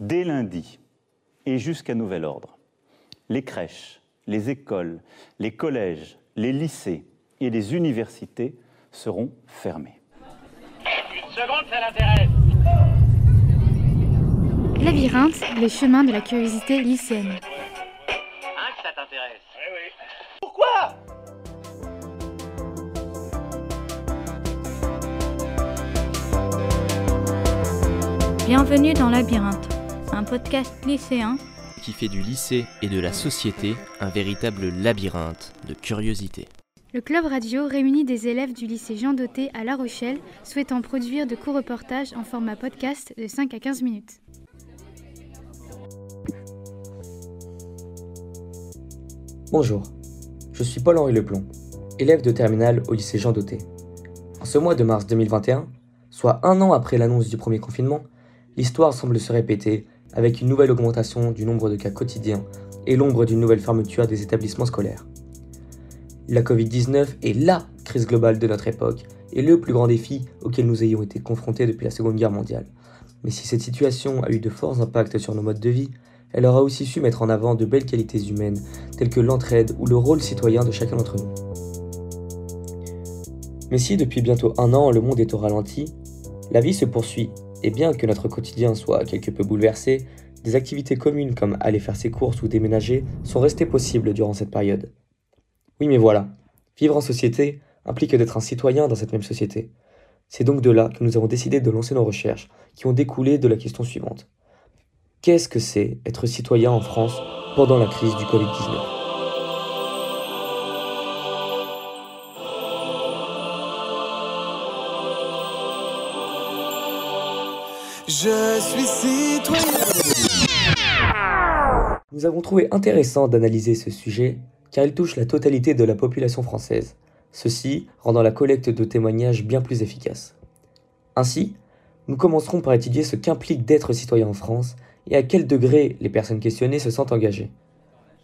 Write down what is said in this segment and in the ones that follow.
Dès lundi et jusqu'à nouvel ordre, les crèches, les écoles, les collèges, les lycées et les universités seront fermés. Une seconde, ça l'intéresse. Labyrinthe, les chemins de la curiosité lycéenne. Hein, que ça t'intéresse Eh oui. Pourquoi? Bienvenue dans Labyrinthe, un podcast lycéen qui fait du lycée et de la société un véritable labyrinthe de curiosité. Le club radio réunit des élèves du lycée Jean Doté à La Rochelle souhaitant produire de courts reportages en format podcast de 5 à 15 minutes. Bonjour, je suis Paul-Henri Leplomb, élève de terminale au lycée Jean Doté. En ce mois de mars 2021, soit un an après l'annonce du premier confinement, l'histoire semble se répéter avec une nouvelle augmentation du nombre de cas quotidiens et l'ombre d'une nouvelle fermeture des établissements scolaires. La Covid-19 est LA crise globale de notre époque et le plus grand défi auquel nous ayons été confrontés depuis la Seconde Guerre mondiale. Mais si cette situation a eu de forts impacts sur nos modes de vie, elle aura aussi su mettre en avant de belles qualités humaines telles que l'entraide ou le rôle citoyen de chacun d'entre nous. Mais si depuis bientôt un an le monde est au ralenti, la vie se poursuit et bien que notre quotidien soit quelque peu bouleversé, des activités communes comme aller faire ses courses ou déménager sont restées possibles durant cette période. Oui mais voilà, vivre en société implique d'être un citoyen dans cette même société. C'est donc de là que nous avons décidé de lancer nos recherches qui ont découlé de la question suivante. Qu'est-ce que c'est être citoyen en France pendant la crise du Covid-19 Je suis citoyen. Nous avons trouvé intéressant d'analyser ce sujet car il touche la totalité de la population française, ceci rendant la collecte de témoignages bien plus efficace. Ainsi, nous commencerons par étudier ce qu'implique d'être citoyen en France et à quel degré les personnes questionnées se sentent engagées.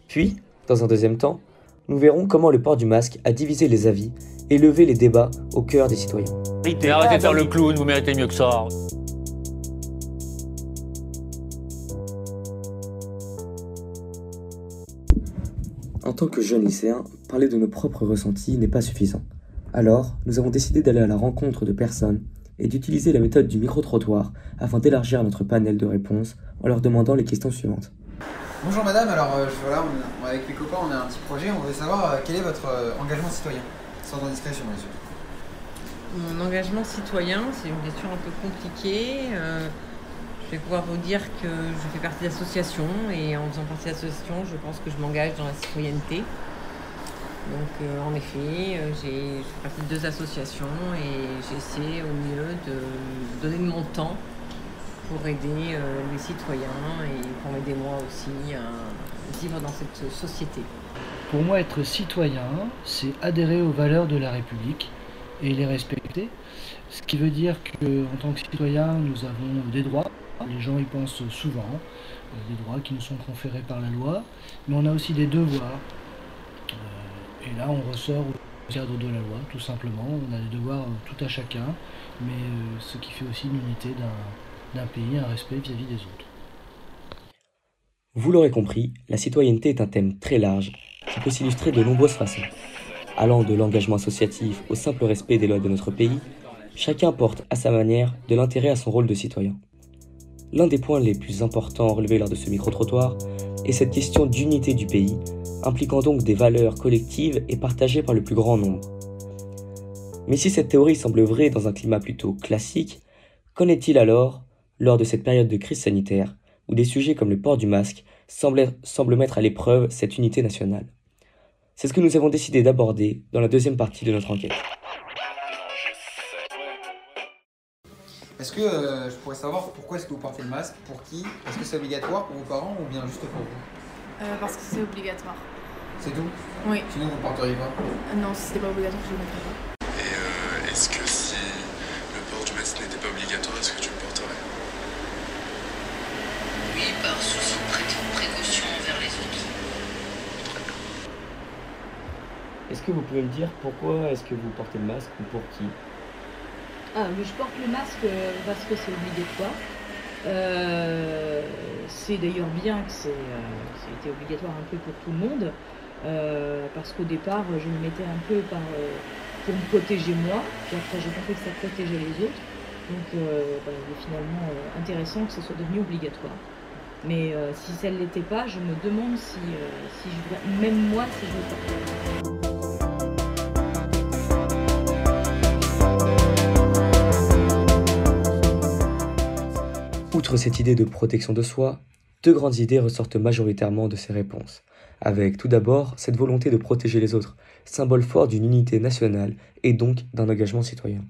Puis, dans un deuxième temps, nous verrons comment le port du masque a divisé les avis et levé les débats au cœur des citoyens. Arrêtez, arrêtez de faire le clown, vous méritez mieux que ça. En tant que jeune lycéen, parler de nos propres ressentis n'est pas suffisant. Alors, nous avons décidé d'aller à la rencontre de personnes et d'utiliser la méthode du micro-trottoir afin d'élargir notre panel de réponses en leur demandant les questions suivantes. Bonjour madame, alors euh, voilà, on- on- avec mes copains on a un petit projet, on voulait savoir euh, quel est votre euh, engagement citoyen, sans indiscrétion bien sûr. Mon engagement citoyen, c'est une question un peu compliquée. Je vais pouvoir vous dire que je fais partie d'associations et en faisant partie d'associations, je pense que je m'engage dans la citoyenneté. Donc euh, en effet, euh, j'ai, je fais partie de deux associations et j'essaie au mieux de donner de mon temps pour aider euh, les citoyens et pour m'aider moi aussi à vivre dans cette société. Pour moi, être citoyen, c'est adhérer aux valeurs de la République et les respecter. Ce qui veut dire qu'en tant que citoyen, nous avons des droits. Les gens y pensent souvent, euh, des droits qui nous sont conférés par la loi, mais on a aussi des devoirs. Euh, Et là, on ressort au cadre de la loi, tout simplement. On a des devoirs euh, tout à chacun, mais ce qui fait aussi l'unité d'un d'un pays, un respect vis-à-vis des autres. Vous l'aurez compris, la citoyenneté est un thème très large qui peut s'illustrer de nombreuses façons. Allant de l'engagement associatif au simple respect des lois de notre pays, chacun porte à sa manière de l'intérêt à son rôle de citoyen. L'un des points les plus importants relevés lors de ce micro-trottoir est cette question d'unité du pays, impliquant donc des valeurs collectives et partagées par le plus grand nombre. Mais si cette théorie semble vraie dans un climat plutôt classique, qu'en est-il alors lors de cette période de crise sanitaire où des sujets comme le port du masque semblent, semblent mettre à l'épreuve cette unité nationale? C'est ce que nous avons décidé d'aborder dans la deuxième partie de notre enquête. Est-ce que euh, je pourrais savoir pourquoi est-ce que vous portez le masque, pour qui? Est-ce que c'est obligatoire pour vos parents ou bien juste pour vous? Euh, parce que c'est obligatoire. C'est tout? Oui. Sinon vous ne porteriez pas Euh, Non, si c'était pas obligatoire, je le mettrais pas. Et euh, est-ce que si le port du masque n'était pas obligatoire, est-ce que tu le porterais? Oui, par souci de pré- précaution envers les autres. Est-ce que vous pouvez me dire pourquoi est-ce que vous portez le masque ou pour qui? Ah, mais je porte le masque euh, parce que c'est obligatoire. Euh, c'est d'ailleurs bien que c'est, euh, été obligatoire un peu pour tout le monde, parce qu'au départ, je me mettais un peu pour me protéger moi, puis après j'ai compris que ça protégeait les autres. Donc il est finalement intéressant que ce soit devenu obligatoire. Mais si ça ne l'était pas, je me demande si, si je même moi, si je le. Outre cette idée de protection de soi, deux grandes idées ressortent majoritairement de ces réponses, avec tout d'abord cette volonté de protéger les autres, symbole fort d'une unité nationale et donc d'un engagement citoyen.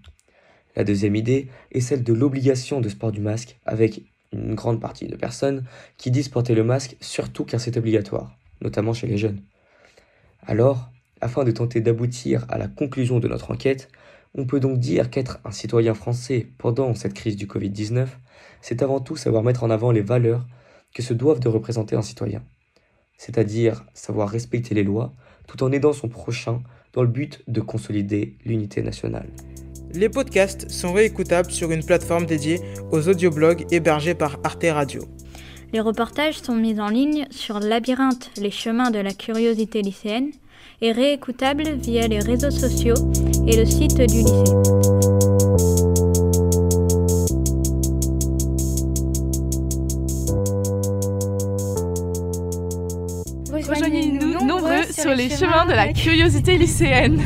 La deuxième idée est celle de l'obligation de sport du masque, avec une grande partie de personnes qui disent porter le masque surtout car c'est obligatoire, notamment chez les jeunes. Alors, afin de tenter d'aboutir à la conclusion de notre enquête, on peut donc dire qu'être un citoyen français pendant cette crise du Covid-19, c'est avant tout savoir mettre en avant les valeurs que se doivent de représenter un citoyen. C'est-à-dire savoir respecter les lois tout en aidant son prochain dans le but de consolider l'unité nationale. Les podcasts sont réécoutables sur une plateforme dédiée aux audioblogs hébergés par Arte Radio. Les reportages sont mis en ligne sur Labyrinthe, les chemins de la curiosité lycéenne, et réécoutables via les réseaux sociaux et le site du lycée. Les chemins de la curiosité lycéenne.